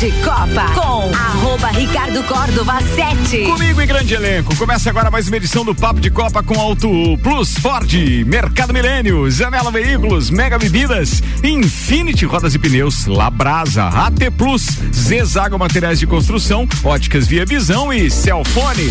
de Copa com arroba Ricardo Córdova 7. Comigo em grande elenco. Começa agora mais uma edição do Papo de Copa com Auto Plus Ford, Mercado Milênio, Zanela Veículos, Mega Bebidas, Infinity Rodas e Pneus, Labrasa, AT Plus, Zezago Materiais de Construção, Óticas Via Visão e Celfone.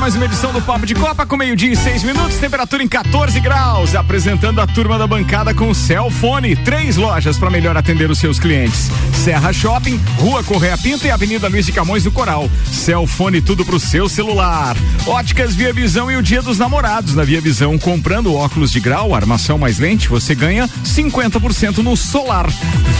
Mais uma edição do Papo de Copa com meio-dia e seis minutos, temperatura em 14 graus. Apresentando a turma da bancada com Celfone. Três lojas para melhor atender os seus clientes: Serra Shopping, Rua Correia Pinto e Avenida Luiz de Camões do Coral. Celfone, tudo pro seu celular. Óticas Via Visão e o Dia dos Namorados. Na Via Visão, comprando óculos de grau, armação mais lente, você ganha 50% no solar.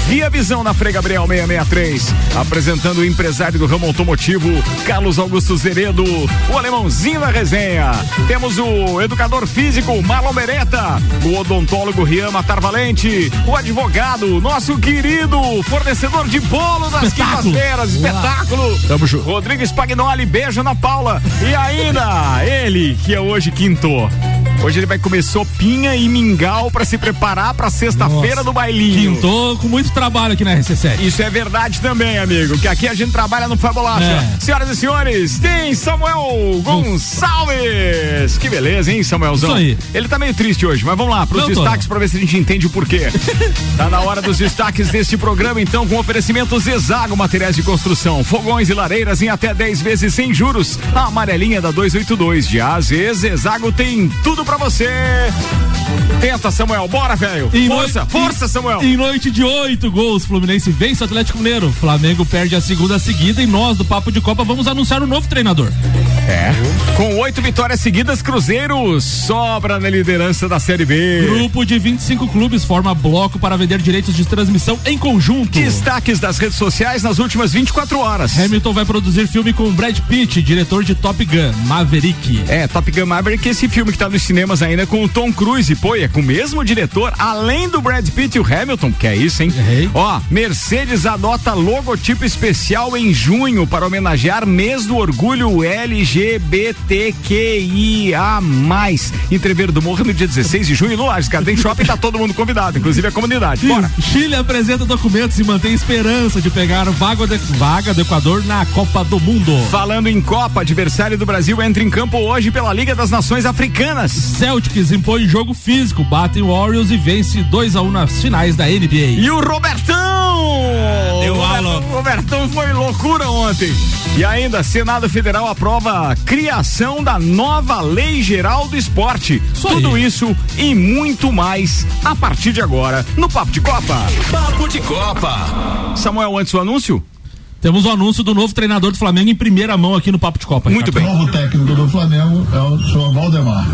Via Visão na Frei Gabriel 663. Apresentando o empresário do ramo automotivo, Carlos Augusto Zeredo, o alemãozinho da resenha. Temos o educador físico, Marlon Beretta, o odontólogo Rian Matar Valente, o advogado, nosso querido fornecedor de bolo das quintas-feiras, espetáculo. Tamo junto. Rodrigo Spagnoli, beijo na Paula. E ainda, ele, que é hoje quinto. Hoje ele vai comer sopinha e mingau pra se preparar pra sexta-feira do bailinho. Quintou com muito trabalho aqui na RC7. Isso é verdade também, amigo. Que aqui a gente trabalha no Fabulacha. É. Senhoras e senhores, tem Samuel Gonçalves. Que beleza, hein, Samuelzão? Isso aí. Ele tá meio triste hoje, mas vamos lá pros Não destaques pra ver se a gente entende o porquê. tá na hora dos destaques deste programa, então, com oferecimento Zezago Materiais de Construção, fogões e lareiras em até 10 vezes sem juros. A amarelinha da 282 de AZ Zezago tem tudo pra você. Tenta, Samuel. Bora, velho. Força, noite- força, Samuel. Em noite de oito gols, Fluminense vence o Atlético Mineiro. Flamengo perde a segunda seguida e nós do Papo de Copa vamos anunciar o novo treinador. É. Com oito vitórias seguidas, Cruzeiro sobra na liderança da Série B. Grupo de 25 clubes forma bloco para vender direitos de transmissão em conjunto. Destaques das redes sociais nas últimas 24 horas. Hamilton vai produzir filme com Brad Pitt, diretor de Top Gun, Maverick. É, Top Gun Maverick, esse filme que tá nos cinemas ainda com o Tom Cruise. Pô, e é com o mesmo diretor, além do Brad Pitt e o Hamilton, que é isso, hein? Errei. Ó, Mercedes adota logotipo especial em junho para homenagear mês do orgulho LGBTQIA+. Entreveiro do Morro no dia 16 de junho no Lages Garden Shopping, tá todo mundo convidado, inclusive a comunidade. Bora. Chile apresenta documentos e mantém esperança de pegar vaga, de- vaga do Equador na Copa do Mundo. Falando em Copa, adversário do Brasil entra em campo hoje pela Liga das Nações Africanas. Celtics impõe jogo físico, batem o Warriors e vence 2 a 1 nas finais da NBA. E o Robertão! deu o aula. Robertão, o foi loucura ontem. E ainda, Senado Federal aprova a criação da nova Lei Geral do Esporte. Isso Tudo aí. isso e muito mais a partir de agora no Papo de Copa. Papo de Copa. Samuel, antes do anúncio? Temos o anúncio do novo treinador do Flamengo em primeira mão aqui no Papo de Copa. Muito Ricardo. bem. O novo técnico do Flamengo é o senhor Valdemar.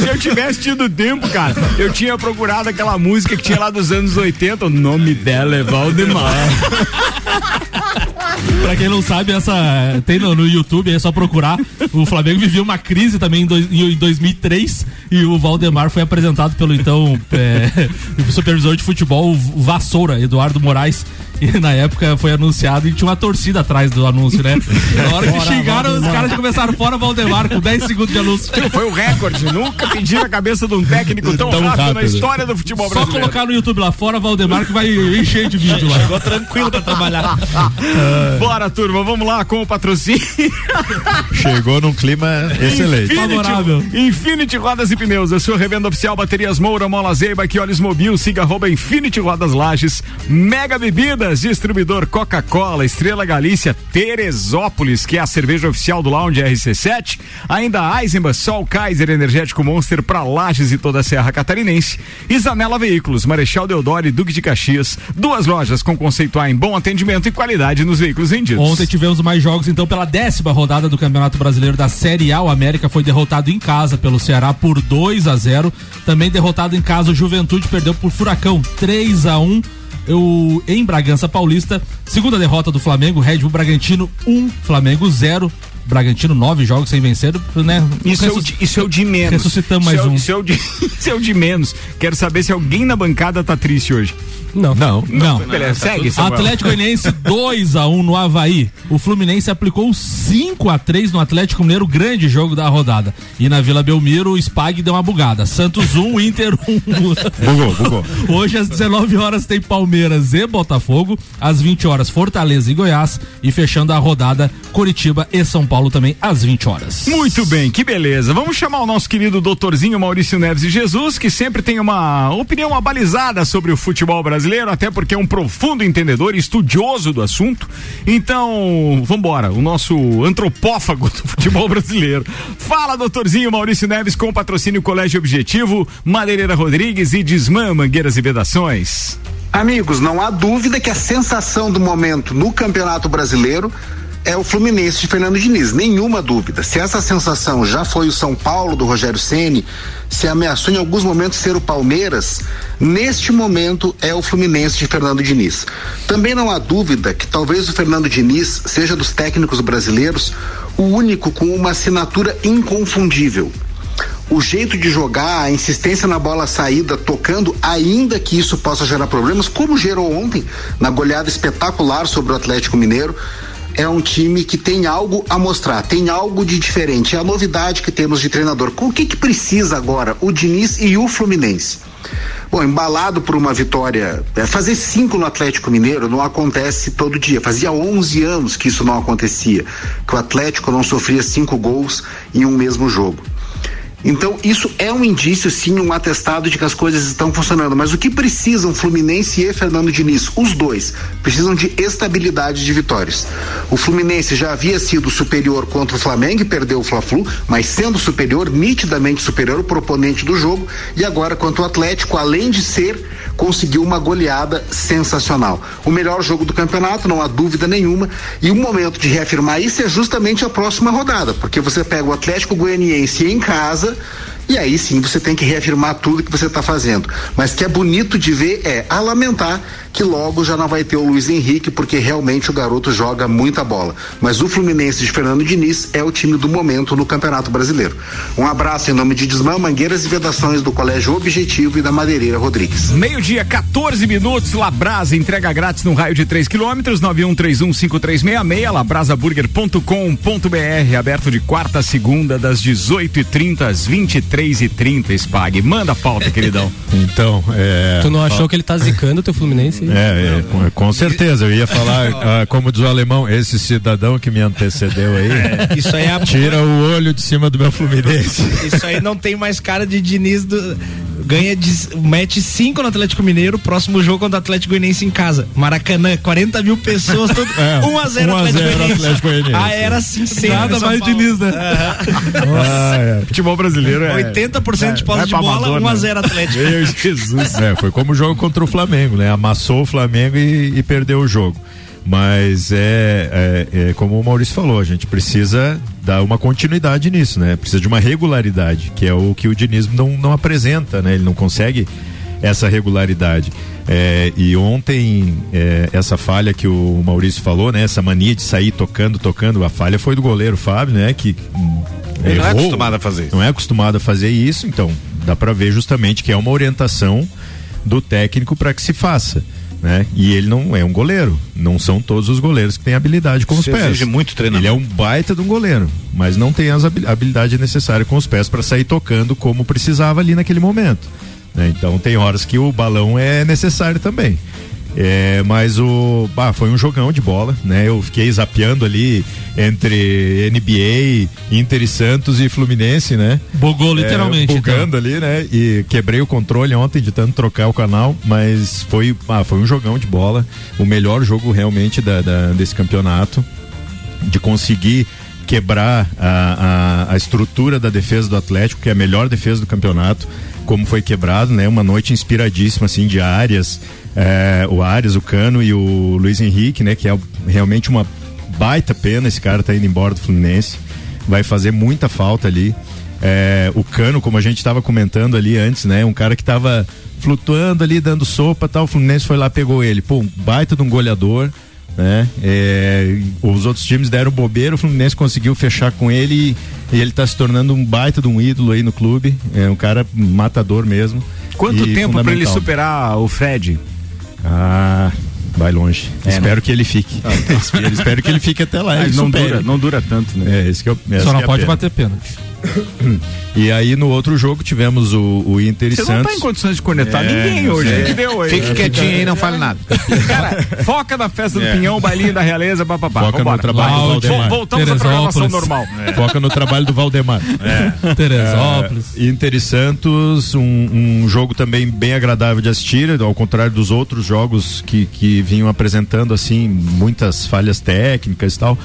Se eu tivesse tido tempo, cara, eu tinha procurado aquela música que tinha lá dos anos 80. O nome dela é Valdemar. Pra quem não sabe, essa tem no, no YouTube, é só procurar. O Flamengo vivia uma crise também em, dois- em 2003 e o Valdemar foi apresentado pelo então é, supervisor de futebol, o Vassoura, Eduardo Moraes. E na época foi anunciado e tinha uma torcida atrás do anúncio, né? Na hora que xingaram, os caras começaram fora Valdemar com 10 segundos de anúncio. Foi o recorde. Nunca pediram a cabeça de um técnico tão, Tão rápido, na rápido. história do futebol Só brasileiro. colocar no YouTube lá fora Valdemar que vai encher de vídeo lá. Chegou tranquilo pra trabalhar. Bora, turma, vamos lá com o patrocínio. Chegou num clima excelente. Favorável. Infinity Rodas e Pneus, a sua revenda oficial Baterias Moura, Mola Zeiba, que olhos mobil, siga arroba Infinity Rodas Lages, Mega Bebidas, Bebidas, distribuidor Coca-Cola, Estrela Galícia, Teresópolis, que é a cerveja oficial do Lounge RC7. Ainda Eisenbach, Sol Kaiser, Energético Monster para Lages e toda a Serra Catarinense. Zanela Veículos, Marechal Deodoro e Duque de Caxias. Duas lojas com conceito A em bom atendimento e qualidade nos veículos vendidos. Ontem tivemos mais jogos, então, pela décima rodada do Campeonato Brasileiro da Série A. O América foi derrotado em casa pelo Ceará por 2 a 0 Também derrotado em casa, o Juventude perdeu por Furacão 3 a 1 eu, em Bragança Paulista, segunda derrota do Flamengo, Red Bull Bragantino 1, Flamengo 0. Bragantino, nove jogos sem vencer, né? Isso, é o, de- isso é o de menos. Ressuscitamos Isso mais é o- um. Isso é, o de, isso é o de menos. Quero saber se alguém na bancada tá triste hoje. Não. Não. Não. Beleza, segue. Samuel. Atlético Goianiense 2 a 1 no Havaí. O Fluminense aplicou 5 a 3 no Atlético Mineiro, grande jogo da rodada. E na Vila Belmiro, o Spag deu uma bugada. Santos 1, Inter 1. Bugou, bugou. Hoje às 19 horas tem Palmeiras e Botafogo, às 20 horas Fortaleza e Goiás e fechando a rodada Curitiba e São Paulo também às 20 horas. Muito bem, que beleza. Vamos chamar o nosso querido doutorzinho Maurício Neves de Jesus, que sempre tem uma opinião abalizada sobre o futebol brasileiro, até porque é um profundo entendedor e estudioso do assunto. Então, vambora, o nosso antropófago do futebol brasileiro. Fala, doutorzinho Maurício Neves, com patrocínio Colégio Objetivo, Madeireira Rodrigues e Desmã Mangueiras e Vedações. Amigos, não há dúvida que a sensação do momento no Campeonato Brasileiro é o Fluminense de Fernando Diniz, nenhuma dúvida. Se essa sensação já foi o São Paulo do Rogério Ceni, se ameaçou em alguns momentos ser o Palmeiras, neste momento é o Fluminense de Fernando Diniz. Também não há dúvida que talvez o Fernando Diniz seja dos técnicos brasileiros o único com uma assinatura inconfundível o jeito de jogar, a insistência na bola saída, tocando, ainda que isso possa gerar problemas, como gerou ontem na goleada espetacular sobre o Atlético Mineiro. É um time que tem algo a mostrar, tem algo de diferente. É a novidade que temos de treinador. Com o que, que precisa agora o Diniz e o Fluminense? Bom, embalado por uma vitória, é, fazer cinco no Atlético Mineiro não acontece todo dia. Fazia 11 anos que isso não acontecia, que o Atlético não sofria cinco gols em um mesmo jogo. Então, isso é um indício, sim, um atestado de que as coisas estão funcionando. Mas o que precisam Fluminense e Fernando Diniz? Os dois precisam de estabilidade de vitórias. O Fluminense já havia sido superior contra o Flamengo e perdeu o Fla-Flu, mas sendo superior, nitidamente superior, o proponente do jogo. E agora, contra o Atlético, além de ser, conseguiu uma goleada sensacional. O melhor jogo do campeonato, não há dúvida nenhuma. E o momento de reafirmar isso é justamente a próxima rodada, porque você pega o Atlético Goianiense em casa. E aí sim você tem que reafirmar tudo que você está fazendo. Mas que é bonito de ver é a lamentar que logo já não vai ter o Luiz Henrique, porque realmente o garoto joga muita bola. Mas o Fluminense de Fernando Diniz é o time do momento no Campeonato Brasileiro. Um abraço em nome de Desmã, Mangueiras e Vedações do Colégio Objetivo e da Madeireira Rodrigues. Meio-dia, 14 minutos. Labrasa entrega grátis no raio de 3 quilômetros. 91315366. Labrasaburger.com.br. Aberto de quarta a segunda, das 18h30 às 23h30. Spag. Manda a pauta, queridão. Então, é. Tu não achou que ele tá zicando o teu Fluminense? É, é, com, certeza. Eu ia falar, ah, como diz o alemão, esse cidadão que me antecedeu aí. Isso aí é a- Tira o olho de cima do meu Fluminense. Isso aí não tem mais cara de Diniz do. Ganha de, mete 5 no Atlético Mineiro, próximo jogo contra o Atlético Goianiense em casa. Maracanã, 40 mil pessoas, tudo. É, 1 a 0 1 a 0 Atlético Goianiense. Ah, era assim. Nada mais Paulo. Diniz, né? Ah, é. Futebol brasileiro é. 80% de posse de bola, Amador, 1 a né? 0 Atlético. Meu Jesus. É, foi como o jogo contra o Flamengo, né? Amassou o Flamengo e, e perdeu o jogo. Mas é, é, é como o Maurício falou, a gente precisa dar uma continuidade nisso, né? Precisa de uma regularidade, que é o que o Diniz não, não apresenta, né? Ele não consegue essa regularidade. É, e ontem, é, essa falha que o Maurício falou, né? Essa mania de sair tocando, tocando, a falha foi do goleiro Fábio, né? Que hum, Ele não é errou. acostumado a fazer isso. Não é acostumado a fazer isso, então dá para ver justamente que é uma orientação do técnico para que se faça. Né? E ele não é um goleiro, não são todos os goleiros que têm habilidade com os pés. exige muito treinamento. Ele é um baita de um goleiro, mas não tem as habi- habilidade necessária com os pés para sair tocando como precisava ali naquele momento. né? Então tem horas que o balão é necessário também. É, mas o. Bah, foi um jogão de bola, né? Eu fiquei zapeando ali entre NBA, Inter e Santos e Fluminense, né? Bugou literalmente. É, bugando ali, né? E quebrei o controle ontem de tanto trocar o canal, mas foi, ah, foi um jogão de bola. O melhor jogo realmente da, da- desse campeonato. De conseguir quebrar a, a, a estrutura da defesa do Atlético, que é a melhor defesa do campeonato, como foi quebrado, né? Uma noite inspiradíssima, assim, de Arias, é, o Arias, o Cano e o Luiz Henrique, né? Que é realmente uma baita pena esse cara tá indo embora do Fluminense. Vai fazer muita falta ali. É, o Cano, como a gente estava comentando ali antes, né? Um cara que estava flutuando ali, dando sopa tal. O Fluminense foi lá, pegou ele. Pô, um baita de um goleador, né? É, os outros times deram bobeira, o Fluminense conseguiu fechar com ele e, e ele tá se tornando um baita de um ídolo aí no clube. É um cara matador mesmo. Quanto tempo pra ele superar o Fred? Ah, vai longe. É, espero né? que ele fique. espero, espero que ele fique até lá. Ah, não supere. dura, não dura tanto, né? É, esse que eu, essa Só não que é pode pena. bater pênalti. E aí no outro jogo tivemos o, o Inter e Você não Santos. tá em condições de cornetar É, ninguém não hoje. que deu aí? Fique quietinho aí, não fale nada. Cara, foca na festa do É. Pinhão, o bailinho da realeza, papapá. Foca no Vambora. trabalho do Valdemar. Voltamos à programação normal. É. Foca no trabalho do Valdemar. Teresópolis. É, Inter e Santos, um, um jogo também bem agradável de assistir, ao contrário dos outros jogos que, que vinham apresentando assim muitas falhas técnicas e tal.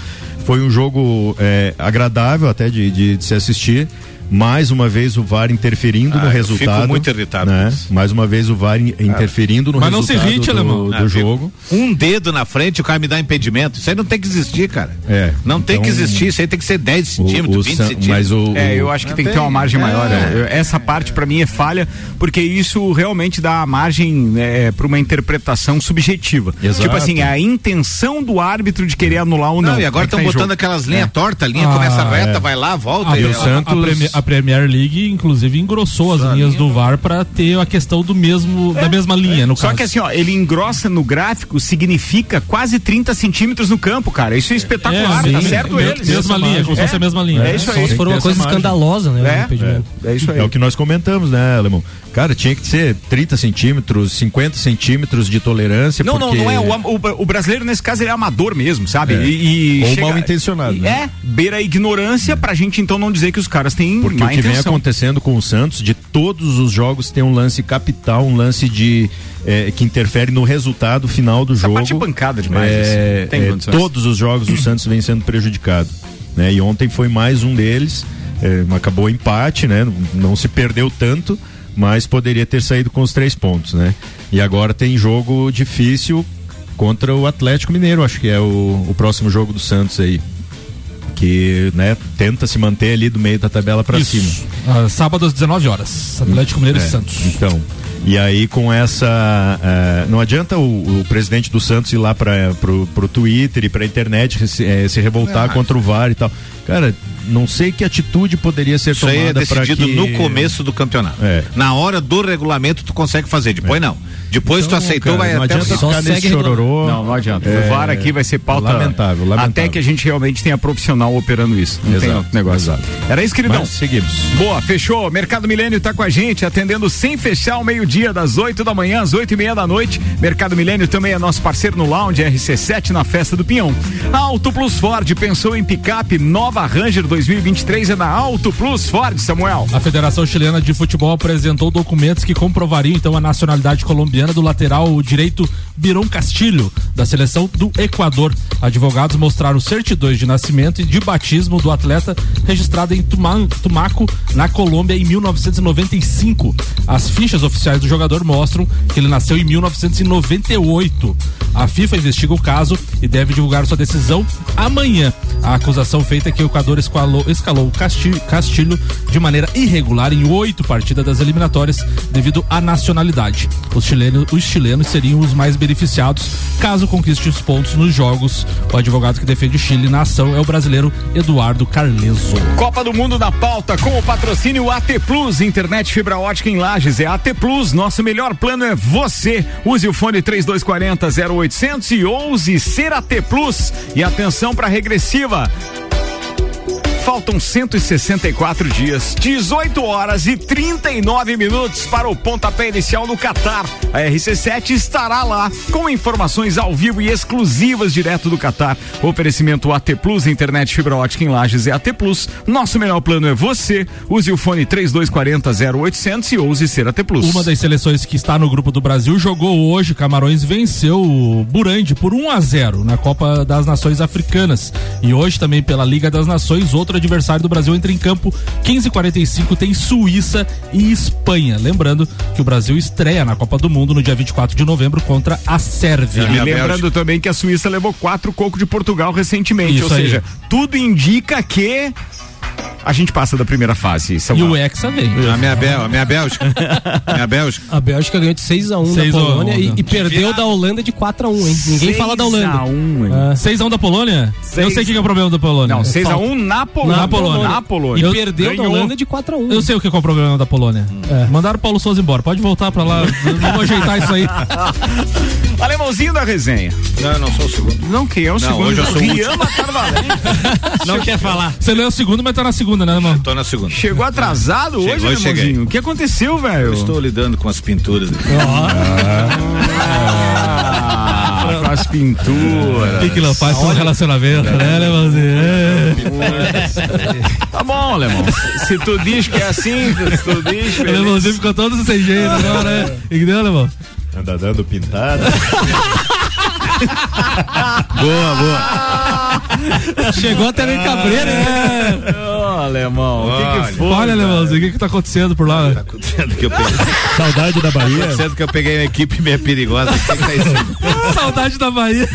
Foi um jogo é, agradável até de, de- de se assistir. Mais uma vez o VAR interferindo Ah, no eu resultado. fico muito irritado né? Mais uma vez o VAR in- interferindo no Mas não se resultado irrite, do, alemão. do Ah, jogo. Um dedo na frente, o cara me dá impedimento. Isso aí não tem que existir, cara. É, Não tem que então- existir. Isso aí tem que ser 10 centímetros, o 20 San- centímetros. mas o, É, o- eu acho que Não tem que ter uma tem. margem É. maior. né? Eu- Essa parte pra mim é falha, porque isso realmente dá margem é, para uma interpretação subjetiva. Exato. Tipo assim, a intenção do árbitro de querer anular ou não. Não, e agora É estão tá botando jogo. aquelas linhas tortas, a linha Ah, começa reta, é. vai lá, volta. A, e o Santos- a Premier, League, inclusive, engrossou as linhas do VAR pra ter a questão do mesmo, da mesma linha, no Só caso. que assim, ó, ele engrossa no gráfico, significa quase 30 centímetros no campo, cara. Isso é espetacular, É, tá certo eles. Mesma linha, como se fosse a mesma linha. É isso Só aí. se for uma coisa escandalosa, né? É, impedimento. é isso aí. É o que nós comentamos, né, Alemão? Cara, tinha que ser 30 centímetros, 50 centímetros de tolerância. Não, porque... não, não é. O, o- o brasileiro, nesse caso, ele é amador mesmo, sabe? É. E, e Ou chega- mal intencionado, e- né? É, beira a ignorância pra gente então não dizer que os caras têm Porque o que vem intenção. acontecendo com o Santos, de todos os jogos, tem um lance capital, um lance de eh, que interfere no resultado final do Essa jogo. parte é pancada demais, É, é, todos os jogos o Santos vem sendo prejudicado. Né? E ontem foi mais um deles. acabou empate, né? Não se perdeu tanto, mas poderia ter saído com os três pontos, né? E agora tem jogo difícil contra o Atlético Mineiro, acho que é o, o próximo jogo do Santos aí. Que né, tenta se manter ali do meio da tabela para cima. Ah, sábado às 19 horas. Atlético Mineiro É, e Santos. Então. E aí com essa. eh, não adianta o, o presidente do Santos ir lá para pro, pro Twitter e pra internet se, eh, se revoltar Ah. contra o VAR e tal. Cara, não sei que atitude poderia ser Isso aí é tomada para decidido que... no começo do campeonato. É. Na hora do regulamento tu consegue fazer, depois não. Depois tu Então, aceitou, cara, vai não até o adianta final. ficar nesse chororô. Não, não adianta. É, o VAR aqui vai ser pauta. lamentável, lamentável. Até que a gente realmente tenha profissional operando isso. Não tem Exato, outro negócio. exato. Era isso, queridão. Mas seguimos. Boa, fechou. Mercado Milênio tá com a gente, atendendo sem fechar ao meio-dia, das 8 da manhã às 8 e meia da noite. Mercado Milênio também é nosso parceiro no Lounge RC7 na festa do Pinhão. A Auto Plus Ford pensou em picape nova Ranger 2023 é na Auto Plus Ford, Samuel. A Federação Chilena de Futebol apresentou documentos que comprovariam então a nacionalidade colombiana do lateral direito Biron Castilho, da seleção do Equador. Advogados mostraram certidões de nascimento e de batismo do atleta registrado em Tuma- Tumaco, na Colômbia, em 1995. As fichas oficiais do jogador mostram que ele nasceu em 1998. A FIFA investiga o caso e deve divulgar sua decisão amanhã. A acusação feita é que o Equador escalou, escalou Casti- Castilho de maneira irregular em oito partidas das eliminatórias devido à nacionalidade. Os chilenos, os chilenos seriam os mais beneficiados caso conquiste os pontos nos jogos. O advogado que defende o Chile na ação é o brasileiro Eduardo Carleso. Copa do Mundo na pauta com o patrocínio AT Plus, internet fibra ótica em Lages. É AT Plus, nosso melhor plano é você. Use o fone 3240 0800 e ouse ser AT Plus. E atenção para regressiva. Faltam 164 dias, 18 horas e 39 minutos para o pontapé inicial no Catar. A RC7 estará lá com informações ao vivo e exclusivas direto do Catar. Oferecimento AT Plus, internet fibra ótica em Lages é AT Plus. Nosso melhor plano é você. Use o fone 3240 0800 e ouse ser AT Plus. Uma das seleções que está no grupo do Brasil jogou hoje. Camarões venceu o Burande por 1 a 0 na Copa das Nações Africanas. E hoje também pela Liga das Nações, outro adversário do Brasil entra em campo 15:45 tem Suíça e Espanha. Lembrando que o Brasil estreia na Copa do Mundo no dia 24 de novembro contra a Sérvia. E lembrando também que a Suíça levou quatro cocos de Portugal recentemente, Isso ou aí. seja, tudo indica que a gente passa da primeira fase. É E o Hexa vem. A minha, Bel, a minha Bélgica. minha Bélgica. A Bélgica ganhou de 6x1 6 da a 1, Polônia e, e perdeu da Holanda de 4x1, hein? Ninguém fala da Holanda. 6 a 1, hein? Ah. 6x1 da Polônia? Eu sei o que que é o problema da Polônia. Não, 6 a falta. 1 na Polônia. Na Polônia. Na Polônia. E Eu- perdeu da ganhou. Holanda de 4x1. Eu sei o que é o problema da Polônia. É. Mandaram o Paulo Souza embora. Pode voltar pra lá. Vamos ajeitar isso aí. Alemãozinho da resenha. Não, não sou o segundo. Não, quem é o segundo? hoje eu sou o Carvalho. Não quer falar. Você leu o segundo, mas tá na segunda, né, irmão? Tô na segunda. Chegou atrasado hoje, Chegou, cheguei. Alemãozinho? O que aconteceu, velho? Eu estou lidando com as pinturas. Ah, com as pinturas. O que que ela faz com o relacionamento, né, Leãozinho? É. Tá bom, Alemão. Se- tu diz que é assim, se tu diz. O Leãozinho ficou todo sem jeito agora, né? Entendeu, Leão? Anda dando pintada. boa, boa. Chegou até meio cabreiro, hein? Ô, alemão, o que, Olha. que foi? Olha, Leãozinho, o que que tá acontecendo por lá? Tá acontecendo que eu peguei. Saudade da Tá Bahia. acontecendo que eu peguei uma equipe meio perigosa. Tá? Saudade da Bahia.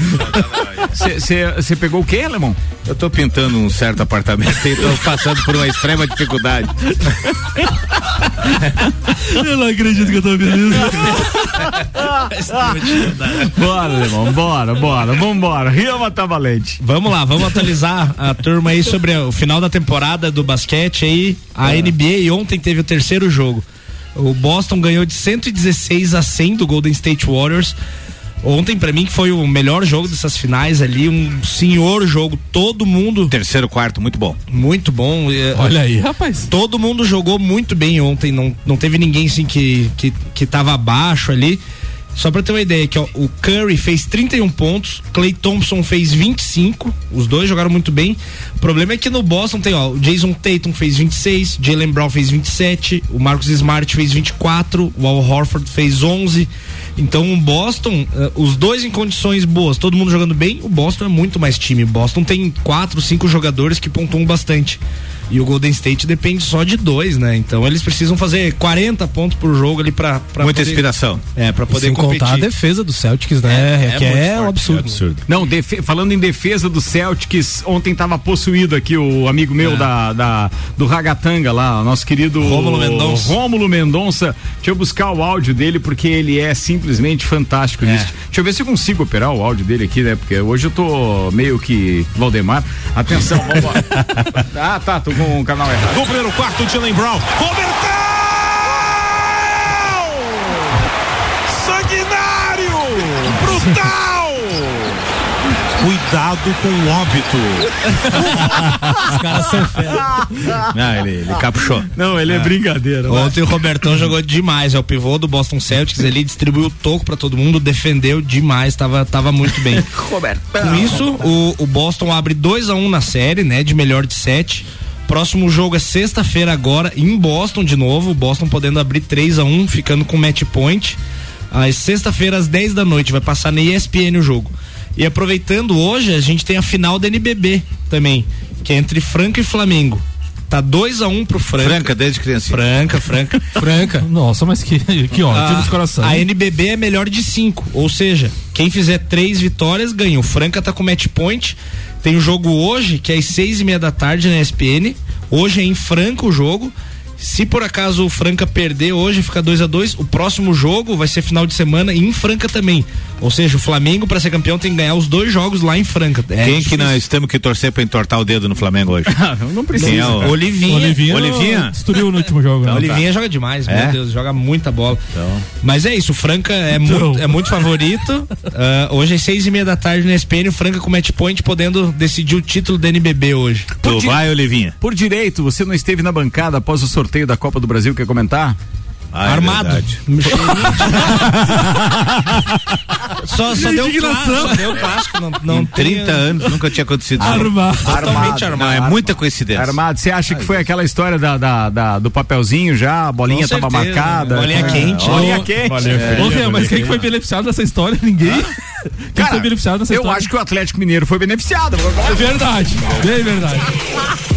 Você pegou o quê, alemão? Eu tô pintando um certo apartamento e tô passando por uma extrema dificuldade. Eu não acredito que eu tô vendo isso. Bora, alemão, bora, bora, vambora. Riama tá valente. Vamos lá, vamos atualizar a turma aí sobre o final da temporada do basquete aí. A NBA ontem teve o terceiro jogo. O Boston ganhou de 116 a 100 do Golden State Warriors. Ontem pra mim que foi o melhor jogo dessas finais ali, um senhor jogo, todo mundo Terceiro, quarto, muito bom. muito bom. eh, Olha aí, rapaz. Todo mundo jogou muito bem ontem, não, não teve ninguém assim que, que, que tava abaixo ali. Só pra ter uma ideia, que ó, o Curry fez 31 pontos, Clay Thompson fez 25, os dois jogaram muito bem. O problema é que no Boston tem, ó, o Jason Tatum fez 26, Jalen Brown fez 27, o Marcus Smart fez 24, o Al Horford fez 11. Então o Boston, eh, os dois em condições boas, todo mundo jogando bem, o Boston é muito mais time. Boston tem quatro, cinco jogadores que pontuam bastante. E o Golden State depende só de dois, né? Então eles precisam fazer 40 pontos por jogo ali pra, pra Muita poder- inspiração. É, pra poder Sem competir. contar a defesa do Celtics, né? É, que é muito é, um forte, absurdo. Absurdo. Não, falando em defesa do Celtics, ontem tava possuído aqui o amigo meu da, da- do Ragatanga lá, nosso querido Rômulo Mendonça. Rômulo Mendonça. Deixa eu buscar o áudio dele porque ele é simplesmente fantástico nisso. Deixa eu ver se eu consigo operar o áudio dele aqui, né? Porque hoje eu tô meio que Valdemar. Atenção, vamos lá. ah, tá, tô com o canal errado. No primeiro quarto, Jalen Brown. Converteu! Sanguinário! Brutal! Cuidado com o óbito. Os caras são fera. Ah, ele, ele capuchou. Não, ele é, brincadeira. vai. Ontem o Robertão jogou demais, é o pivô do Boston Celtics, ele distribuiu o toco pra todo mundo, defendeu demais, tava, tava muito bem. Com isso, o, o Boston abre 2 a 1 na série, né, de melhor de sete. Próximo jogo é sexta-feira agora, em Boston de novo, o Boston podendo abrir 3 a 1 ficando com match point. Às sexta-feira, às 10 da noite, vai passar na ESPN o jogo. E aproveitando hoje, a gente tem a final da NBB também, que é entre Franca e Flamengo. Tá 2 a 1 pro Franca. Franca, desde criança. Franca, Franca. Franca. Nossa, mas que, que ótimo dos corações. A NBB é melhor de cinco, ou seja, quem fizer três vitórias ganha. O Franca tá com match point. Tem o jogo hoje, que é às seis e meia da tarde na ESPN. Hoje é em Franca o jogo. Se por acaso o Franca perder hoje, fica 2 a 2 o próximo jogo vai ser final de semana em Franca também. Ou seja, o Flamengo, para ser campeão, tem que ganhar os dois jogos lá em Franca. É Quem que nós temos que torcer pra entortar o dedo no Flamengo hoje? não Quem é o... Olivinha. Olivinha, Olivinha? destruiu no último jogo. né? Olivinha joga demais, É? meu Deus, joga muita bola. Então. Mas é isso, o Franca é, Então. muito, é muito favorito. Ah, hoje às seis e meia da tarde na SPN, o Franca com match point podendo decidir o título do NBB hoje. Tu di- vai, Olivinha. Por direito, você não esteve na bancada após o sorteio da Copa do Brasil, quer comentar? Ah, é Armado. verdade. só, só deu clássico, só deu clássico, não, não Em tem- 30 anos nunca tinha acontecido isso. Armado. Totalmente Não, armado. é muita coincidência. Armado, você acha que foi aquela história da, da- da- do papelzinho já, a bolinha Com tava certeza, marcada? bolinha É, quente. Bolinha Ô, quente. Bolinha É. fria. Ô, Rian, mas quem que foi beneficiado dessa história? Ninguém. Quem Cara, foi beneficiado dessa eu história? acho que o Atlético Mineiro foi beneficiado. É verdade, bem verdade.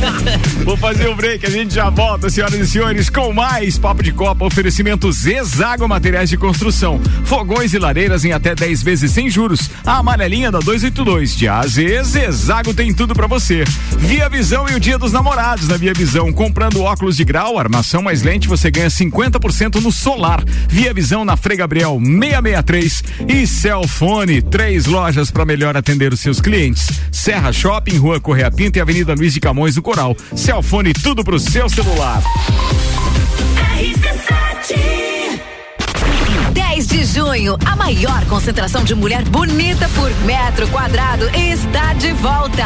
Vou fazer o break, a gente já volta, senhoras e senhores, com mais Papo de Copa, oferecimento Zezago Materiais de Construção, fogões e lareiras em até 10 vezes sem juros. A amarelinha da 282 de AZ, Zezago tem tudo pra você. Via Visão e o Dia dos Namorados na Via Visão, comprando óculos de grau, armação mais lente, você ganha 50% no solar. Via Visão na Frei Gabriel 663 e Celfone, três lojas para melhor atender os seus clientes. Serra Shopping, Rua Correia Pinto e Avenida Luiz de Camões do Coral. Celfone, tudo pro seu celular. 10 de junho, a maior concentração de mulher bonita por metro quadrado está de volta.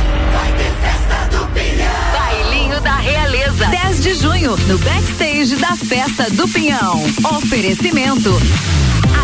Da Realeza. 10 de junho, no backstage da Festa do Pinhão. Oferecimento.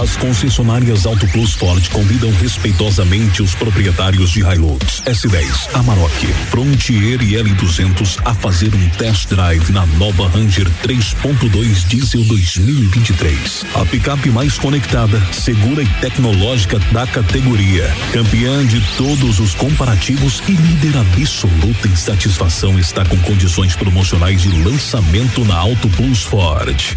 As concessionárias Auto Plus Ford convidam respeitosamente os proprietários de Hilux, S10, Amarok, Frontier e L200 a fazer um test drive na nova Ranger 3.2 Diesel 2023. A picape mais conectada, segura e tecnológica da categoria. Campeã de todos os comparativos e líder absoluta em satisfação está com condições promocionais de lançamento na Auto Plus Ford.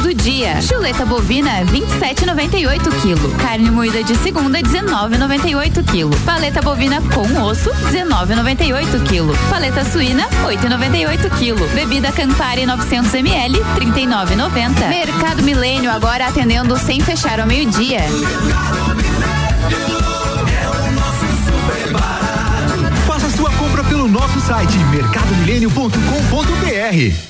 barato do dia. Chuleta bovina 27,98 kg. Carne moída de segunda 19,98 kg. Paleta bovina com osso 19,98 kg. Paleta suína 8,98 kg. Bebida Campari 900 ml 39,90. Mercado Milênio agora atendendo sem fechar ao meio-dia. Faça sua compra pelo nosso site mercadomilênio.com.br.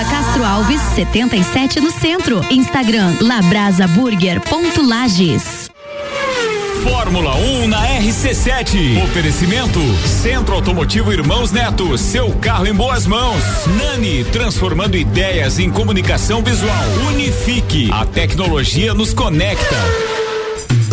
Rua Castro Alves, 77 no centro. Instagram labrasaburger.lages. Fórmula 1 na RC7. Oferecimento Centro Automotivo Irmãos Neto. Seu carro em boas mãos. Nani, transformando ideias em comunicação visual. Unifique. A tecnologia nos conecta.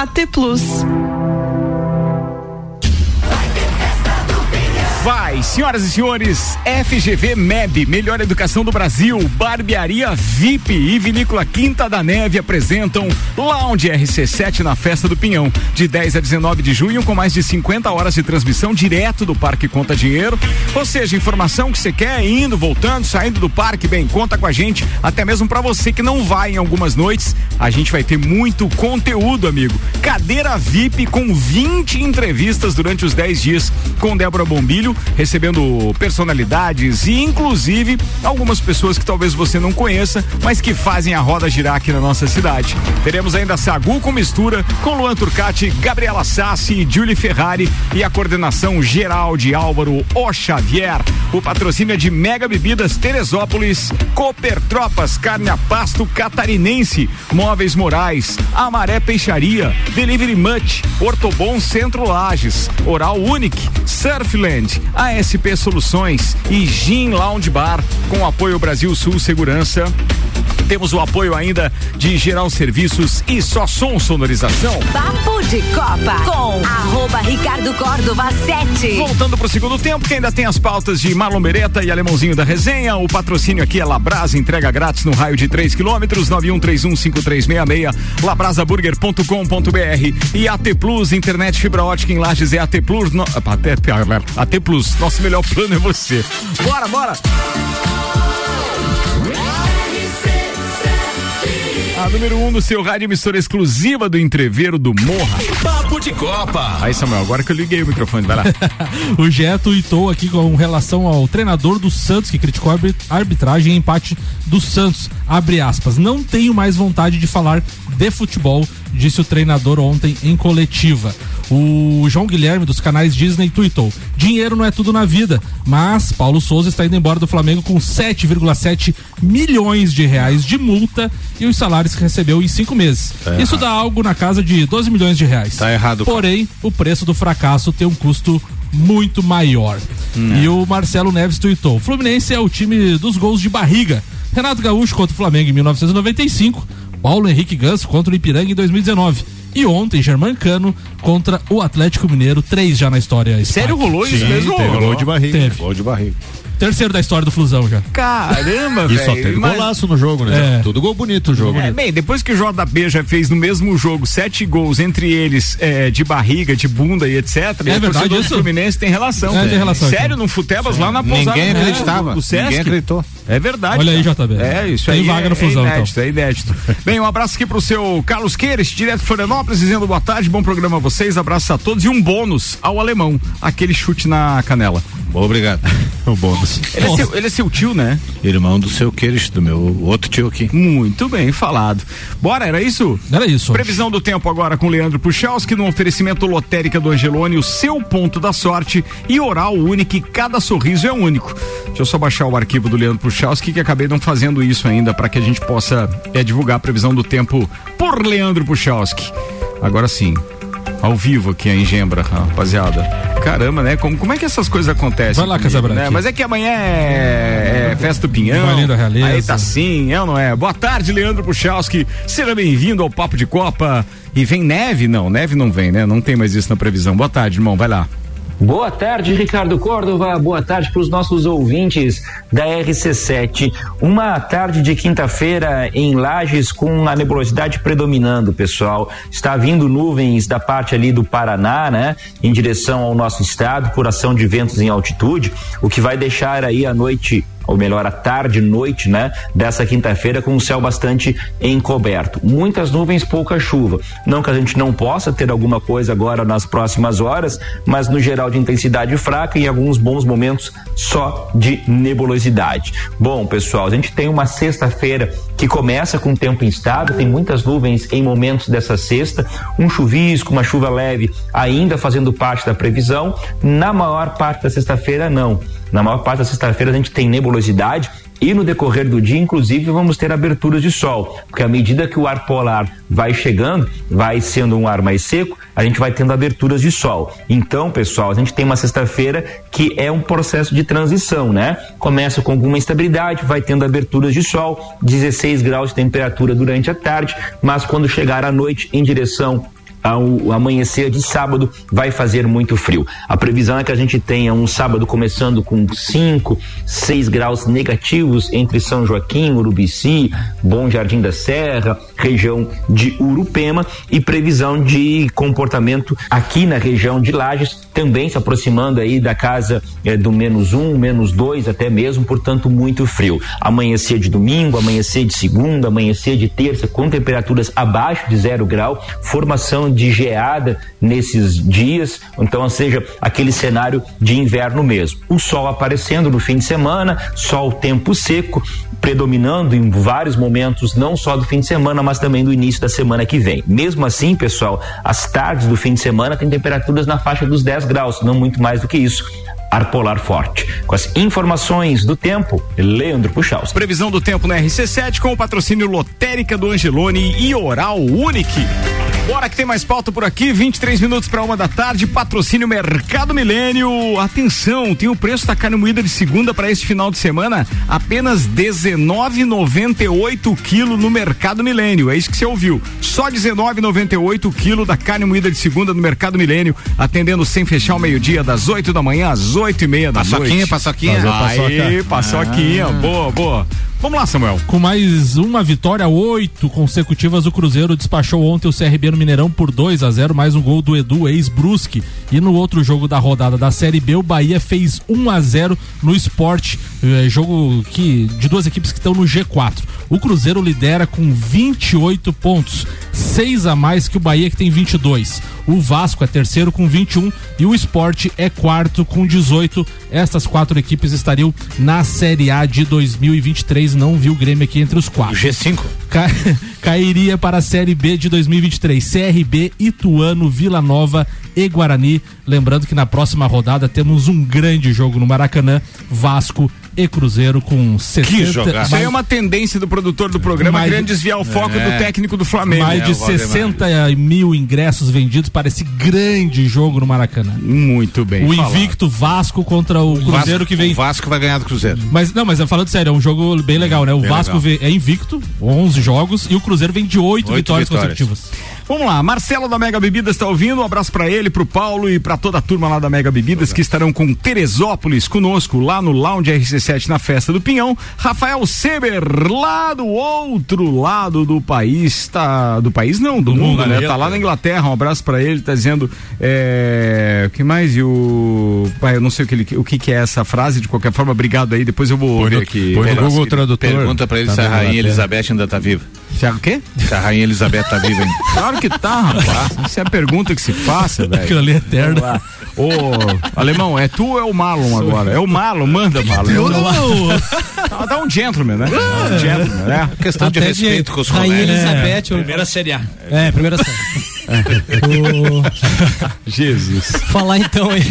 AT Plus. Vai, senhoras e senhores, FGV MEB, melhor educação do Brasil, Barbearia VIP e Vinícola Quinta da Neve apresentam Lounge RC7 na Festa do Pinhão, de 10 a 19 de junho, com mais de 50 horas de transmissão direto do Parque Conta Dinheiro. Ou seja, informação que você quer, indo, voltando, saindo do parque, bem, conta com a gente, até mesmo para você que não vai em algumas noites, a gente vai ter muito conteúdo, amigo. Cadeira VIP com 20 entrevistas durante os 10 dias com Débora Bombilho recebendo personalidades e inclusive algumas pessoas que talvez você não conheça, mas que fazem a roda girar aqui na nossa cidade. Teremos ainda Sagu com mistura com Luan Turcati, Gabriela Sassi, Julie Ferrari e a coordenação geral de Álvaro O Xavier. O patrocínio é de Mega Bebidas Teresópolis, Cooper Tropas, Carne a Pasto Catarinense, Móveis Morais, Amaré Peixaria, Delivery Much, Ortobon Centro Lages, Oral Unique, Surfland, ASP Soluções e Gin Lounge Bar, com apoio Brasil Sul Segurança. Temos o apoio ainda de Geral Serviços e Só Som Sonorização. Papo de Copa com arroba Ricardo Córdova 7. Voltando pro segundo tempo, que ainda tem as pautas de Marlon Beretta e Alemãozinho da Resenha. O patrocínio aqui é Labrasa, entrega grátis no raio de 3 quilômetros, 91315366, labrasaburger.com.br e AT Plus, internet fibra ótica em Lages é AT Plus. No, AT, AT Plus, nosso melhor plano é você. Bora, bora! A número 1 um no seu rádio, emissora exclusiva do entreveiro do Morra. Papo de Copa. Aí, Samuel, agora que eu liguei o microfone, vai lá. o Gé tuitou aqui com relação ao treinador do Santos, que criticou a arbitragem e empate do Santos. Abre aspas. Não tenho mais vontade de falar de futebol, disse o treinador ontem em coletiva. O João Guilherme dos canais Disney tuitou: Dinheiro não é tudo na vida, mas Paulo Souza está indo embora do Flamengo com 7,7 milhões de reais de multa e os salários que recebeu em cinco meses. Tá Isso dá algo na casa de 12 milhões de reais. Tá errado. Porém, o preço do fracasso tem um custo muito maior. Hum. E o Marcelo Neves tuitou: Fluminense é o time dos gols de barriga. Renato Gaúcho contra o Flamengo em 1995, Paulo Henrique Ganso contra o Ipiranga em 2019. E ontem, Germancano contra o Atlético Mineiro, três já na história. Sério, rolou isso Sim, mesmo? teve gol de barriga. Teve. Gol de barriga. Terceiro da história do Flusão já. Caramba, E velho. só teve mas- golaço no jogo, né? É. Tudo gol bonito o jogo. É, bem, depois que o JB já fez no mesmo jogo sete gols, entre eles é, de barriga, de bunda e etc. e É o verdade isso? Fluminense tem relação. É, tem relação, Sério, então. no Futebas lá na pousada. Ninguém acreditava. Do Sesc. Ninguém acreditou. É verdade. Olha aí. JB. É, isso Tem aí. vaga é, no Flusão, é inédito, é inédito. Bem, um abraço aqui pro seu Carlos Queires, direto de Florianópolis, dizendo boa tarde, bom programa a vocês, abraços a todos e um bônus ao alemão, aquele chute na canela. Obrigado. o bônus. Ele é, seu, ele é seu tio, né? Irmão do seu Queires, do meu outro tio aqui. Muito bem falado. Bora, era isso? Era isso. Previsão do tempo agora com Leandro Puchalski no oferecimento lotérica do Angelone, o seu ponto da sorte e oral único, cada sorriso é único. Deixa eu só baixar o arquivo do Leandro Puchalski que acabei não fazendo isso ainda para que a gente possa é, divulgar a previsão do tempo por Leandro Puchalski. Agora sim, ao vivo aqui em Gembra, rapaziada. Caramba, né? Como, como é que essas coisas acontecem? Vai lá, Casabranca. né? Mas é que amanhã é, é festa do Pinhão. Bailinho da Realeza. Aí tá sim, é ou não é? Boa tarde, Leandro Puchalski. Seja bem-vindo ao Papo de Copa. E vem neve? Não, neve não vem, né? Não tem mais isso na previsão. Boa tarde, irmão. Vai lá. Boa tarde, Ricardo Córdova. Boa tarde para os nossos ouvintes da RC7. Uma tarde de quinta-feira em Lages com a nebulosidade predominando, pessoal. Está vindo nuvens da parte ali do Paraná, né, em direção ao nosso estado, por ação de ventos em altitude, o que vai deixar aí a noite ou melhor, a tarde noite, né, dessa quinta-feira com o céu bastante encoberto. Muitas nuvens, pouca chuva. Não que a gente não possa ter alguma coisa agora nas próximas horas, mas no geral de intensidade fraca e em alguns bons momentos só de nebulosidade. Bom, pessoal, a gente tem uma sexta-feira que começa com tempo instável, tem muitas nuvens em momentos dessa sexta, um chuvisco, uma chuva leve ainda fazendo parte da previsão. Na maior parte da sexta-feira, não. Na maior parte da sexta-feira a gente tem nebulosidade e no decorrer do dia, inclusive, vamos ter aberturas de sol, porque à medida que o ar polar vai chegando, vai sendo um ar mais seco, a gente vai tendo aberturas de sol. Então, pessoal, a gente tem uma sexta-feira que é um processo de transição, né? Começa com alguma instabilidade, vai tendo aberturas de sol, 16 graus de temperatura durante a tarde, mas quando chegar à noite em direção ao amanhecer de sábado vai fazer muito frio. A previsão é que a gente tenha um sábado começando com 5, 6 graus negativos entre São Joaquim, Urubici, Bom Jardim da Serra, região de Urupema e previsão de comportamento aqui na região de Lages, também se aproximando aí da casa eh, do menos um, menos dois até mesmo, portanto muito frio. Amanhecer de domingo, amanhecer de segunda, amanhecer de terça com temperaturas abaixo de zero grau, formação de geada nesses dias, então, seja, aquele cenário de inverno mesmo. O sol aparecendo no fim de semana, sol tempo seco, predominando em vários momentos, não só do fim de semana, mas também do início da semana que vem. Mesmo assim, pessoal, as tardes do fim de semana têm temperaturas na faixa dos 10 graus, não muito mais do que isso ar polar forte. Com as informações do tempo, Leandro Puxaus. Previsão do tempo na RC7 com o patrocínio Lotérica do Angelone e Oral Unique. Bora que tem mais pauta por aqui, 23 minutos para uma da tarde, patrocínio Mercado Milênio. Atenção, tem o preço da carne moída de segunda para este final de semana, apenas 19,98 quilo no Mercado Milênio. É isso que você ouviu. Só 19,98 quilo da carne moída de segunda no Mercado Milênio, atendendo sem fechar o meio-dia, das 8 da manhã às 8 e meia da Paçoquinha, noite. paçoquinha. Aí, paçoquinha. Ah. Boa, boa. Vamos lá, Samuel. Com mais uma vitória, oito consecutivas, o Cruzeiro despachou ontem o CRB no Mineirão por 2 a 0 mais um gol do Edu, ex-Brusque. E no outro jogo da rodada da Série B, o Bahia fez 1 a 0 no esporte, eh, jogo que de duas equipes que estão no G4. O Cruzeiro lidera com 28 pontos, seis a mais que o Bahia, que tem 22. O Vasco é terceiro com 21 e o Esporte é quarto com 18. Estas quatro equipes estariam na Série A de 2023. Não viu o Grêmio aqui entre os quatro. G5. Ca- cairia para a Série B de 2023. CRB, Ituano, Vila Nova e Guarani. Lembrando que na próxima rodada temos um grande jogo no Maracanã, Vasco e Cruzeiro com 60. Isso aí é uma tendência do produtor do programa Mais- querendo desviar o foco É. do técnico do Flamengo. Mais de 60 mil ingressos vendidos para esse grande jogo no Maracanã. Muito bem. O falado. invicto Vasco contra o Cruzeiro Vasco- que vem. O Vasco vai ganhar do Cruzeiro. Mas não, mas falando sério, é um jogo bem legal, né? O Bem Vasco legal. é invicto, 11 jogos, e o Cruzeiro vem de 8, Oito vitórias, vitórias. consecutivas. Vamos lá, Marcelo da Mega Bebidas está ouvindo. Um abraço para ele, pro Paulo e para toda a turma lá da Mega Bebidas que estarão com Teresópolis conosco lá no Lounge RC7 na festa do Pinhão. Rafael Seber, lá do outro lado do país, tá do país não, do, mundo, né? planeta. Tá lá na Inglaterra. Um abraço para ele, tá dizendo é, o que mais e o pai, eu não sei o que ele, o que que é essa frase de qualquer forma. Obrigado aí, depois eu vou Põe ver no- aqui. põe no Google que- Tradutor. Pergunta pra ele Tá se a Rainha. Elizabeth ainda tá viva. Se a o quê? Se a Rainha Elizabeth tá viva ainda. Claro que tá, rapaz? Essa é a pergunta que se faça, velho. Aquilo ali é eterno. Ô, alemão, é tu ou é o Malon agora? É o Malon, manda, Malon. tu, não? Dá- um gentleman, né? Um gentleman, né? Questão de Até respeito com os Rainha colegas. Elizabeth. eu- Primeira Série A. É, primeira série. O- Jesus. Falar então aí.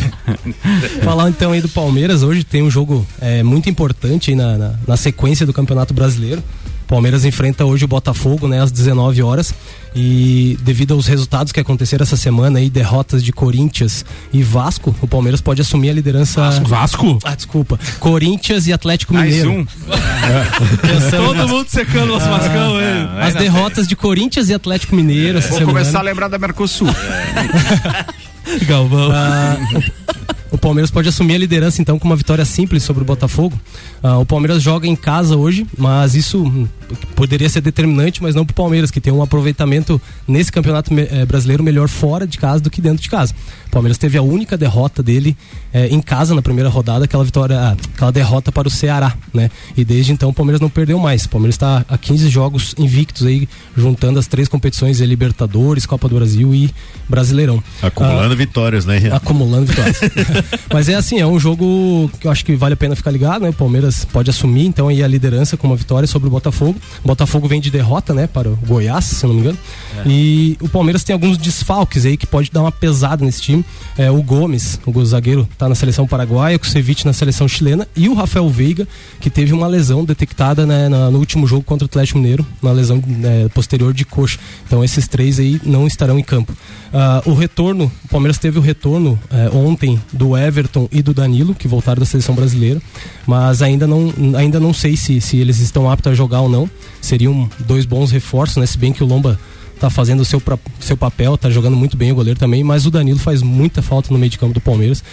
falar então aí do Palmeiras. Hoje tem um jogo é, muito importante aí na, na, na sequência do Campeonato Brasileiro. O Palmeiras enfrenta hoje o Botafogo, né, às 19 horas. E devido aos resultados que aconteceram essa semana aí, derrotas de Corinthians e Vasco, o Palmeiras pode assumir a liderança. Vasco? Vasco? Ah, desculpa. Corinthians e Atlético Mais Mineiro. um. Pensando Todo mundo secando os Vascão, hein? As derrotas de Corinthians e Atlético Mineiro essa Vou semana. começar a lembrar da Mercosul. Galvão. Ah, o, Palmeiras pode assumir a liderança então com uma vitória simples sobre o Botafogo. Ah, o Palmeiras joga em casa hoje, mas isso hum, poderia ser determinante, mas não para o Palmeiras, que tem um aproveitamento nesse campeonato eh, brasileiro melhor fora de casa do que dentro de casa. O Palmeiras teve a única derrota dele eh, em casa na primeira rodada, aquela vitória, ah, aquela derrota para o Ceará, né? E desde então o Palmeiras não perdeu mais. O Palmeiras está a 15 jogos invictos aí, juntando as três competições, eh, Libertadores, Copa do Brasil e Brasileirão. Acumulando vitórias, né? Acumulando vitórias. Mas é assim, é um jogo que eu acho que vale a pena ficar ligado, né? O Palmeiras pode assumir então aí a liderança com uma vitória sobre o Botafogo. O Botafogo vem de derrota, né, para o Goiás, se não me engano. E o Palmeiras tem alguns desfalques aí que pode dar uma pesada nesse time. É, o Gomes, o zagueiro, tá na seleção paraguaia, o Kusevich na seleção chilena e o Rafael Veiga, que teve uma lesão detectada né, na- no último jogo contra o Atlético Mineiro, uma lesão né, posterior de coxa. Então esses três aí não estarão em campo. Ah, o retorno, o Palmeiras teve o retorno eh, ontem do Everton e do Danilo, que voltaram da seleção brasileira, mas ainda não, ainda não sei se, se eles estão aptos a jogar ou não. Seriam dois bons reforços, né? Se bem que o Lomba tá fazendo o seu, seu papel, tá jogando muito bem o goleiro também, mas o Danilo faz muita falta no meio de campo do Palmeiras.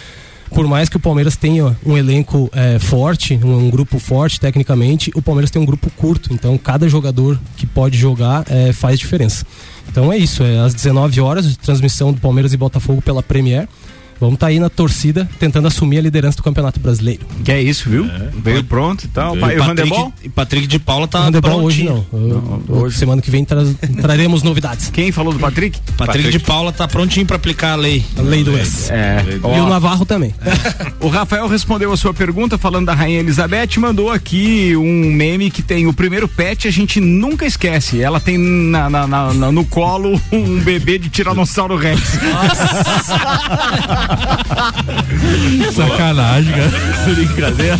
Por mais que o Palmeiras tenha um elenco eh, forte, um, um grupo forte tecnicamente, o Palmeiras tem um grupo curto, então cada jogador que pode jogar eh, faz diferença. Então é isso, é às 19 horas de transmissão do Palmeiras e Botafogo pela Premier. Vamos estar aí na torcida tentando assumir a liderança do Campeonato Brasileiro. Que é isso, viu? Veio pronto e tal. E Pai, o handebol? E Patrick de Paula tá Handebol hoje não. Eu- eu- Semana que vem tra- traremos novidades. Quem falou do Patrick? Patrick, de Paula tá prontinho pra aplicar a lei. A lei do ex. É. E o Navarro também. O Rafael respondeu a sua pergunta falando da Rainha Elizabeth, mandou aqui um meme que tem o primeiro pet, a gente nunca esquece. Ela tem na- na- na- no colo um bebê de Tiranossauro Rex. Sacanagem, cara. Brincadeira.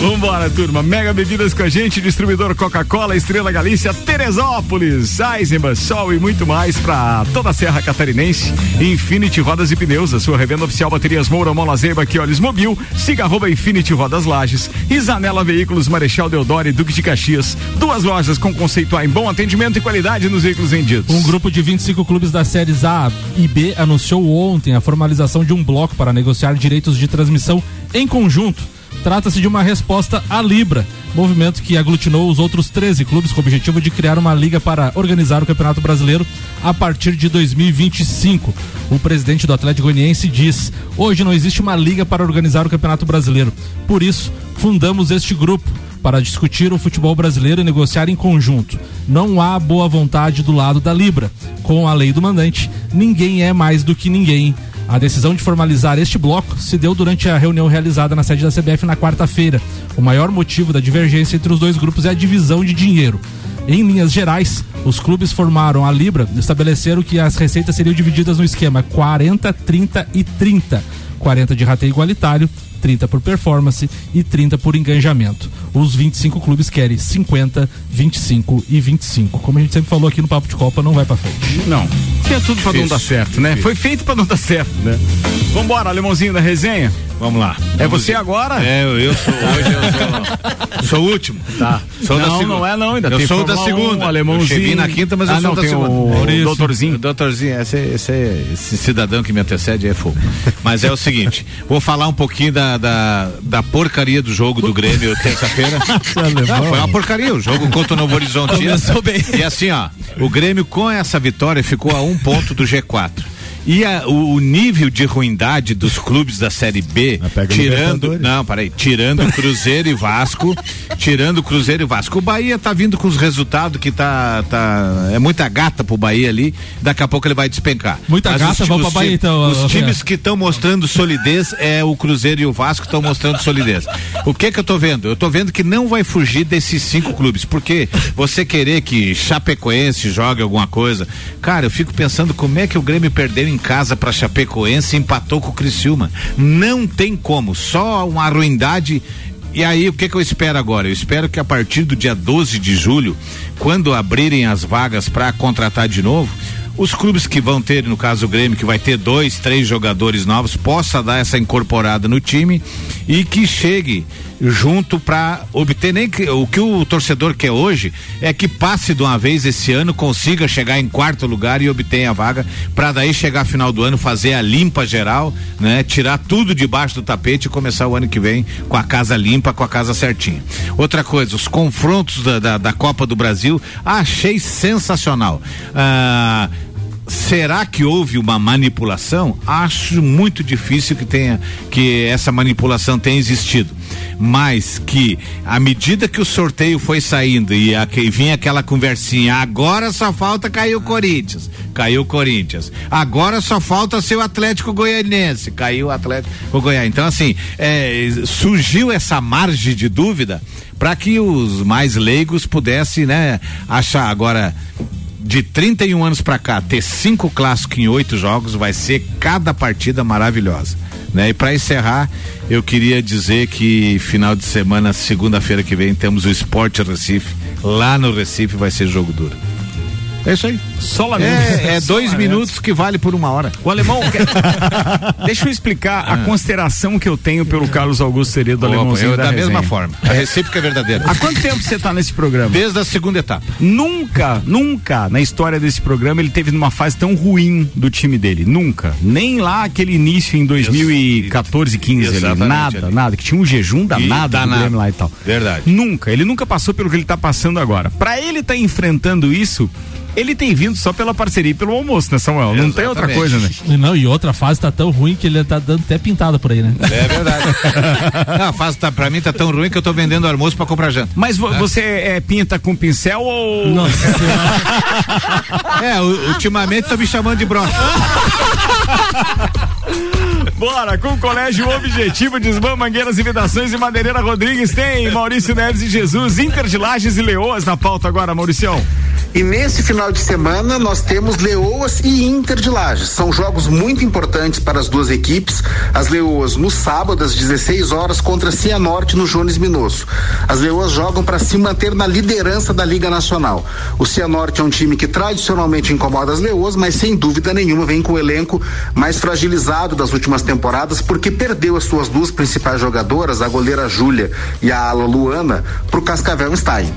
Vambora, turma. Mega Bebidas com a gente, distribuidor Coca-Cola, Estrela Galícia, Teresópolis, Eisenbahn, Sol e muito mais pra toda a Serra Catarinense. Infinity Rodas e Pneus, a sua revenda oficial Baterias Moura, Mola Zeiba, Olhos Mobil, siga arroba Infinity Rodas Lages Zanela Veículos, Marechal Deodoro e Duque de Caxias. Duas lojas com conceito A em bom atendimento e qualidade nos veículos vendidos. Um grupo de 25 clubes das séries A e B anunciou ontem a formalização de um bloco para negociar direitos de transmissão em conjunto. Trata-se de uma resposta à Libra, movimento que aglutinou os outros 13 clubes com o objetivo de criar uma liga para organizar o Campeonato Brasileiro a partir de 2025. O presidente do Atlético Goianiense diz: "Hoje não existe uma liga para organizar o Campeonato Brasileiro. Por isso, fundamos este grupo para discutir o futebol brasileiro e negociar em conjunto. Não há boa vontade do lado da Libra. Com a lei do mandante, ninguém é mais do que ninguém. A decisão de formalizar este bloco se deu durante a reunião realizada na sede da CBF na quarta-feira. O maior motivo da divergência entre os dois grupos é a divisão de dinheiro. Em linhas gerais, os clubes formaram a Libra e estabeleceram que as receitas seriam divididas no esquema 40, 30 e 30. 40 de rateio igualitário, 30 por performance e 30 por engajamento. Os 25 clubes querem 50, 25 e 25. Como a gente sempre falou aqui no Papo de Copa, não vai pra frente. Não. Tinha tudo pra não Difícil. dar certo, né? Foi feito pra não dar certo, né? Vambora, alemãozinho da resenha. Vamos lá. É Vamos você ver. agora? É, eu, eu sou hoje, eu sou, sou o último. Tá. Sou da não, segunda. não é não, ainda eu tem sou da Fórmula 1, segunda. alemãozinho. Eu cheguei na quinta, mas eu Ah, sou não, da segunda. o Maurício. doutorzinho. O doutorzinho, esse, esse, esse cidadão que me antecede é fogo. Mas é o seguinte, vou falar um pouquinho da, da, da porcaria do jogo do Grêmio terça-feira. Não, foi uma porcaria o jogo contra o Novo Horizonte. Começou bem. E assim, ó, o Grêmio com essa vitória ficou a um ponto do G4. E a- o, o nível de ruindade dos clubes da Série B, o tirando. Não, peraí. Tirando Cruzeiro e Vasco. Tirando Cruzeiro e Vasco. O Bahia tá vindo com os resultados que tá. tá é muita gata pro Bahia ali. Daqui a pouco ele vai despencar. Muita Mas gata, os- vamos os pra Bahia, então, Os times que estão mostrando solidez é o Cruzeiro e o Vasco estão mostrando solidez. O que que eu tô vendo? Eu tô vendo que não vai fugir desses cinco clubes, porque você querer que Chapecoense jogue alguma coisa, cara, eu fico pensando como é que o Grêmio perdeu em casa pra Chapecoense e empatou com o Criciúma. Não tem como, só uma ruindade e aí, o que que eu espero agora? Eu espero que a partir do dia 12 de julho, quando abrirem as vagas para contratar de novo, os clubes que vão ter, no caso o Grêmio, que vai ter dois, três jogadores novos, possa dar essa incorporada no time e que chegue junto para obter nem que, o que o torcedor quer hoje é que passe de uma vez esse ano, consiga chegar em quarto lugar e obtenha a vaga para daí chegar final do ano fazer a limpa geral, né? Tirar tudo debaixo do tapete e começar o ano que vem com a casa limpa, com a casa certinha. Outra coisa, os confrontos da, da, da Copa do Brasil, achei sensacional. Ah, Será que houve uma manipulação? Acho muito difícil que tenha que essa manipulação tenha existido. Mas que à medida que o sorteio foi saindo e a, vinha aquela conversinha, agora só falta cair o Corinthians. Caiu o Corinthians. Agora só falta ser o Atlético Goianense. Caiu o Atlético Goiás. Então, assim, é, surgiu essa margem de dúvida para que os mais leigos pudessem, né, achar agora de 31 anos pra cá, ter cinco clássicos em oito jogos vai ser cada partida maravilhosa. Né? E para encerrar, eu queria dizer que final de semana, segunda-feira que vem, temos o Esporte Recife. Lá no Recife vai ser jogo duro. É isso aí. Só lamento. É, é dois lamento. minutos que vale por uma hora. O alemão. quer- Deixa eu explicar a consideração que eu tenho pelo Carlos Augusto Seredo do Opa, Alemãozinho eu da, da mesma forma. A recíproca é verdadeira. Há quanto tempo você está nesse programa? Desde a segunda etapa. Nunca, nunca na história desse programa ele teve numa fase tão ruim do time dele. Nunca. Nem lá aquele início em 2014, 15 ali. Nada, ali. nada. Que tinha um jejum danado do danado. Grêmio lá e tal. Verdade. Nunca. Ele nunca passou pelo que ele tá passando agora. Pra ele tá enfrentando isso, ele tem vindo só pela parceria e pelo almoço, né, Samuel? Não tem outra coisa, né? Não, e outra fase tá tão ruim que ele tá dando até pintada por aí, né? É verdade. Não, a fase tá, pra mim tá tão ruim que eu tô vendendo almoço pra comprar janta. Mas vo- você é, pinta com pincel ou. É, u- ultimamente tá me chamando de brocha. Bora, com o Colégio Objetivo, Desmã, Mangueiras e Vedações e Madeireira Rodrigues tem Maurício Neves e Jesus, Inter de Lages e Leoas na pauta agora, Mauricião. E nesse final de semana nós temos Leoas e Inter de Lages. São jogos muito importantes para as duas equipes. As Leoas no sábado às 16 horas contra Cianorte no Jones Minosso. As Leoas jogam para se manter na liderança da Liga Nacional. O Cianorte é um time que tradicionalmente incomoda as Leoas, mas sem dúvida nenhuma vem com o elenco mais fragilizado das últimas temporadas porque perdeu as suas duas principais jogadoras, a goleira Júlia e a ala Luana, para o Cascavel Stein.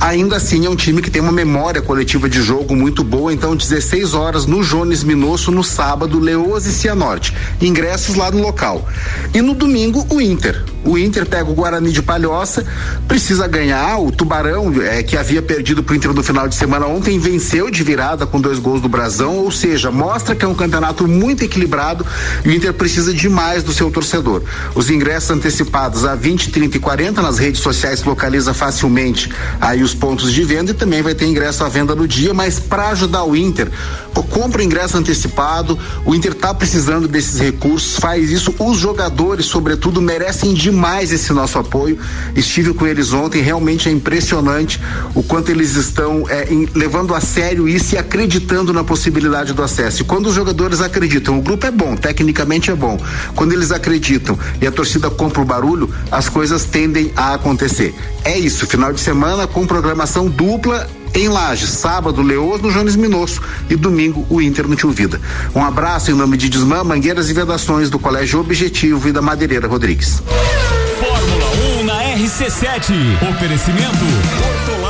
Ainda assim é um time que tem uma memória coletiva de jogo muito boa, então 16 horas no Jones Minosso no sábado, Leoas e Cianorte. Ingressos lá no local. E no domingo o Inter. O Inter pega o Guarani de Palhoça, precisa ganhar. O Tubarão, é, que havia perdido pro Inter no final de semana ontem, venceu de virada com dois gols do Brasão, ou seja, mostra que é um campeonato muito equilibrado e o Inter precisa demais do seu torcedor. Os ingressos antecipados a 20, 30 e 40 nas redes sociais localiza facilmente aí os pontos de venda e também vai ter ingresso à venda no dia, mas para ajudar o Inter, compra o ingresso antecipado. O Inter tá precisando desses recursos, faz isso. Os jogadores, sobretudo, merecem demais esse nosso apoio. Estive com eles ontem, realmente é impressionante o quanto eles estão é, em- levando a sério isso e acreditando na possibilidade do acesso. E quando os jogadores acreditam, o grupo é bom, tecnicamente é bom. Quando eles acreditam e a torcida compra o barulho, as coisas tendem a acontecer. É isso, final de semana com programação dupla em Lages, sábado Leoas no Jones Minosso e domingo o Inter no Tio Vida. Um abraço em nome de Desmã, Mangueiras e Vedações do Colégio Objetivo e da Madeireira Rodrigues. Fórmula 1 na RC7. Oferecimento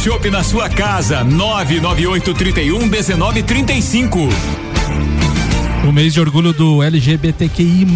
shopping na sua casa. 998 31 19 35. O mês de orgulho do LGBTQI+,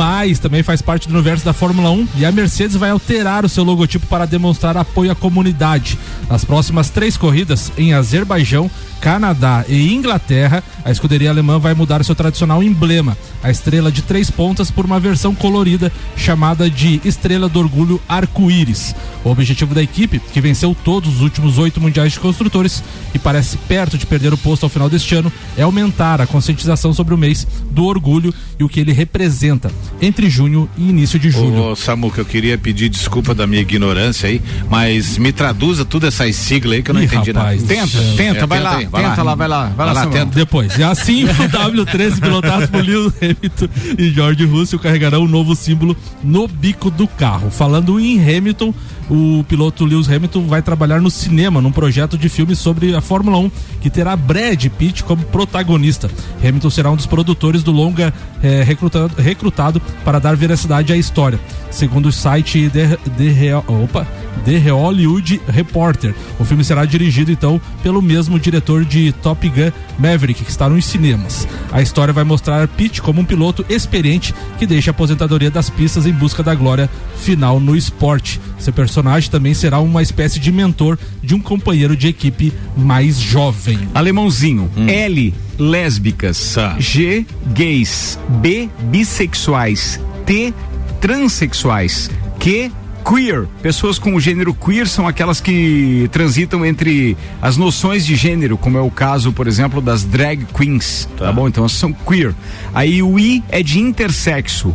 também faz parte do universo da Fórmula 1 e a Mercedes vai alterar o seu logotipo para demonstrar apoio à comunidade. Nas próximas três corridas, em Azerbaijão, Canadá e Inglaterra, a escuderia alemã vai mudar seu tradicional emblema, a estrela de três pontas, por uma versão colorida chamada de Estrela do Orgulho Arco-Íris. O objetivo da equipe, que venceu todos os últimos oito mundiais de construtores e parece perto de perder o posto ao final deste ano, é aumentar a conscientização sobre o mês do orgulho e o que ele representa entre junho e início de julho. Ô, Samuca, eu queria pedir desculpa da minha ignorância aí, mas me traduza tudo essas siglas aí que eu não Ih, entendi rapaz, nada. Tenta, É, tenta, vai tenta lá, aí, vai tenta lá. lá, vai lá, vai, Vai lá, lá, tenta. Depois, e assim o W13 pilotado por Lewis Hamilton e George Russell carregarão um novo símbolo no bico do carro. Falando em Hamilton, o piloto Lewis Hamilton vai trabalhar no cinema num projeto de filme sobre a Fórmula 1 que terá Brad Pitt como protagonista. Hamilton será um dos produtores do longa eh, recrutado, recrutado para dar veracidade à história. Segundo o site The, The, Real- opa, The Hollywood Reporter, o filme será dirigido então pelo mesmo diretor de Top Gun Maverick, que está nos cinemas. A história vai mostrar Pitt como um piloto experiente que deixa a aposentadoria das pistas em busca da glória final no esporte. Seu personagem também será uma espécie de mentor de um companheiro de equipe mais jovem. Alemãozinho. L, lésbicas. G, gays. B, bissexuais. T, transexuais. Q, queer. Pessoas com o gênero queer são aquelas que transitam entre as noções de gênero, como é o caso, por exemplo, das drag queens. Tá, bom? Então são queer. Aí o I é de intersexo.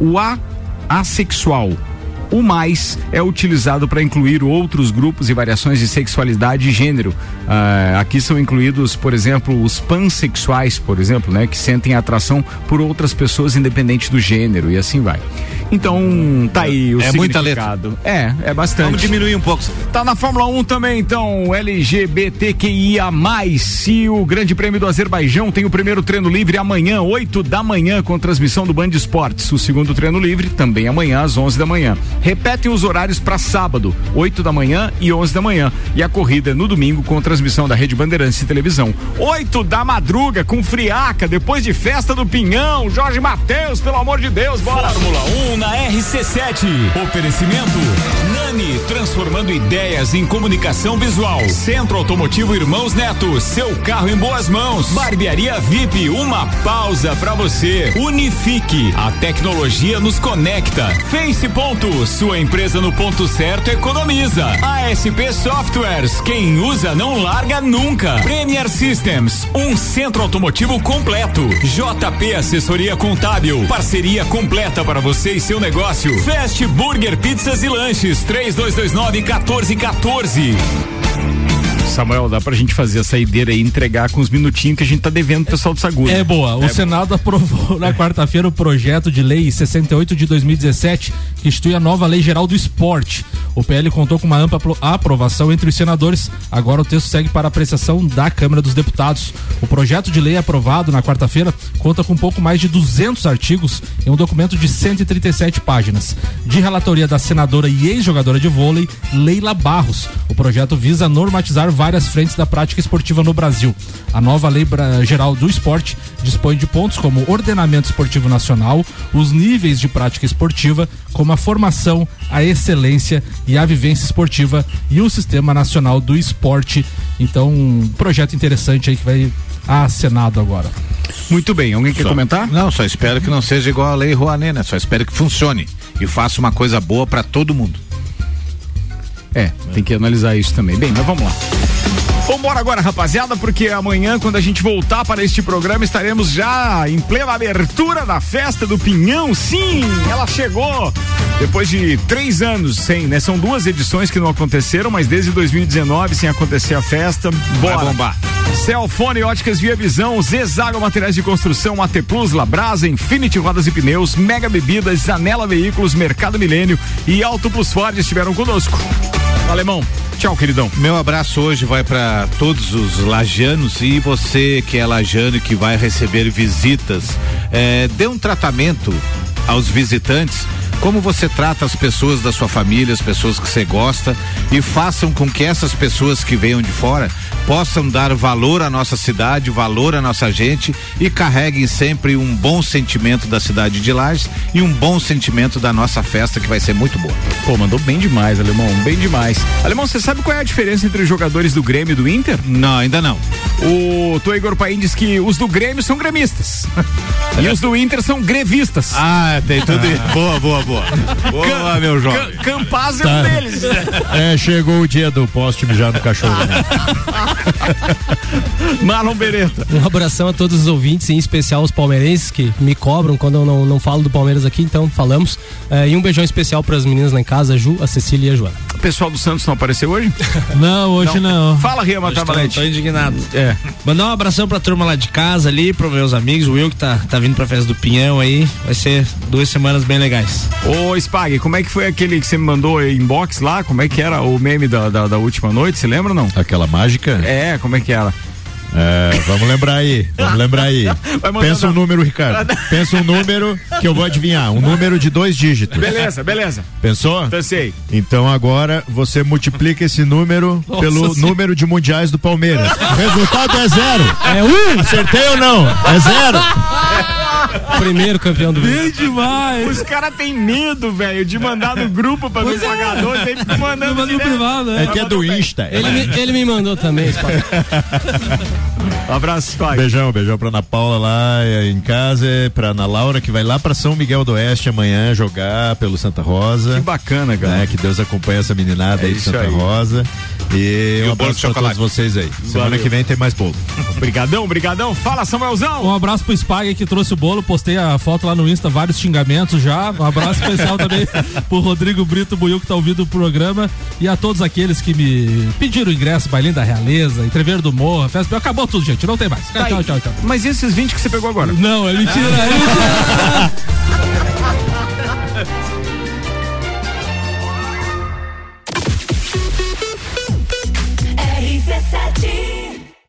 O A, assexual. O mais é utilizado para incluir outros grupos e variações de sexualidade e gênero. Ah, aqui são incluídos, por exemplo, os pansexuais, por exemplo, né, que sentem atração por outras pessoas independente do gênero e assim vai. Então, tá aí o É significado. É, é bastante. Vamos diminuir um pouco. Tá na Fórmula 1 também, então, LGBTQIA. E o Grande Prêmio do Azerbaijão tem o primeiro treino livre amanhã, 8 da manhã, com transmissão do Band Esportes. O segundo treino livre também amanhã, às 11 da manhã. Repetem os horários para sábado, 8 da manhã e 11 da manhã. E a corrida é no domingo, com transmissão da Rede Bandeirantes de Televisão. 8 da madruga, com friaca, depois de festa do Pinhão. Jorge Matheus, pelo amor de Deus, bora! Fórmula 1 na RC7. Oferecimento Nani, transformando ideias em comunicação visual. Centro Automotivo Irmãos Neto, seu carro em boas mãos. Barbearia VIP, uma pausa pra você. Unifique, a tecnologia nos conecta. Face Sua empresa no ponto certo economiza. ASP Softwares, quem usa não larga nunca. Premier Systems, um centro automotivo completo. JP Assessoria Contábil, parceria completa para você e seu negócio. Fast Burger Pizzas e Lanches, 3229 1414. Samuel, dá pra gente fazer a saideira e entregar com os minutinhos que a gente tá devendo pro pessoal do Sagu. É boa. O É Senado aprovou na quarta-feira o projeto de lei 68 de 2017, que institui a nova Lei Geral do Esporte. O PL contou com uma ampla apro- aprovação entre os senadores. Agora o texto segue para apreciação da Câmara dos Deputados. O projeto de lei aprovado na quarta-feira conta com um pouco mais de 200 artigos em um documento de 137 páginas. De relatoria da senadora e ex-jogadora de vôlei, Leila Barros. O projeto visa normatizar várias frentes da prática esportiva no Brasil. A nova Lei Geral do Esporte dispõe de pontos como ordenamento esportivo nacional, os níveis de prática esportiva, como a formação, a excelência e a vivência esportiva e o Sistema Nacional do Esporte. Então, um projeto interessante aí que vai a Senado agora. Muito bem, alguém quer Só- comentar? Não, só espero que não seja igual a lei Rouanet, né? Só espero que funcione e faça uma coisa boa pra todo mundo. É, tem que analisar isso também. Bem, mas vamos lá. Vambora agora, rapaziada, porque amanhã, quando a gente voltar para este programa, estaremos já em plena abertura da festa do Pinhão. Sim, ela chegou depois de três anos sem, né? São duas edições que não aconteceram, mas desde 2019 sem acontecer a festa. Bora. Vai bombar. Celfone, óticas Via Visão, Zezago Materiais de Construção, AT Plus, Labrasa, Infinity Rodas e Pneus, Mega Bebidas, Zanela Veículos, Mercado Milênio e Auto Plus Ford estiveram conosco. Alemão, tchau, queridão. Meu abraço hoje vai para todos os lajanos e você que é lajano e que vai receber visitas, é, dê um tratamento aos visitantes como você trata as pessoas da sua família, as pessoas que você gosta e façam com que essas pessoas que venham de fora possam dar valor à nossa cidade, valor à nossa gente e carreguem sempre um bom sentimento da cidade de Lages e um bom sentimento da nossa festa que vai ser muito boa. Pô, mandou bem demais, Alemão, bem demais. Alemão, você sabe qual é a diferença entre os jogadores do Grêmio e do Inter? Não, ainda não. O Tô Igor Paim diz que os do Grêmio são gremistas e os do Inter são grevistas. Ah, tem tudo. boa, boa, boa. Boa, meu jovem. Ca- Campaz é Tá. um deles. É, chegou o dia do poste mijar no cachorro. né? Marlon Beretta. Um abração a todos os ouvintes, em especial os palmeirenses que me cobram quando eu não, não falo do Palmeiras aqui, então falamos. É, e um beijão especial para as meninas lá em casa, a Ju, a Cecília e a Joana. O pessoal do Santos não apareceu hoje? Não, hoje não. Fala, Ria Hoje tô, tô indignado. É. Mandar um abração pra turma lá de casa ali, pros meus amigos, o Will que tá, tá vindo pra festa do Pinhão aí. Vai ser duas semanas bem legais. Ô, Spag, como é que foi aquele que você me mandou inbox lá? Como é que era o meme da, da, da última noite? Você lembra ou não? Aquela mágica? É, como é que era? É, vamos lembrar aí, vamos lembrar aí. Pensa um número, Ricardo. Pensa um número que eu vou adivinhar. Um número de dois dígitos. Beleza, beleza. Pensou? Pensei. Então agora você multiplica esse número Nossa pelo Senhora. número de mundiais do Palmeiras. O resultado é zero. É um! Acertei ou não? É zero. Primeiro campeão do mundo. Bem demais. Os caras têm medo, velho, de mandar no grupo pra ver o pagador, tem que ficar mandando Manda no direto. privado, É né? que é do Insta. Ele me, ele me mandou também, Spag. Abraço, Spag. Beijão, beijão pra Ana Paula lá eh, em casa, pra Ana Laura que vai lá pra São Miguel do Oeste amanhã jogar pelo Santa Rosa. Que bacana, cara. né? Que Deus acompanhe essa meninada É aí de Santa aí. Rosa. E, E um abraço de pra chocolate. todos vocês aí. Semana Valeu. que vem tem mais bolo. Brigadão, brigadão. Fala, Samuelzão. Um abraço pro Spag que trouxe o bolo, postei a foto lá no Insta, vários xingamentos já. Um abraço especial também pro Rodrigo Brito Buiu que tá ouvindo o programa e a todos aqueles que me pediram ingresso, bailinho da Realeza, entreveiro do Morra, festa. Acabou tudo, gente, não tem mais. Tá tchau, tchau, tchau. Mas e esses 20 que você pegou agora? Não, é mentira, é mentira.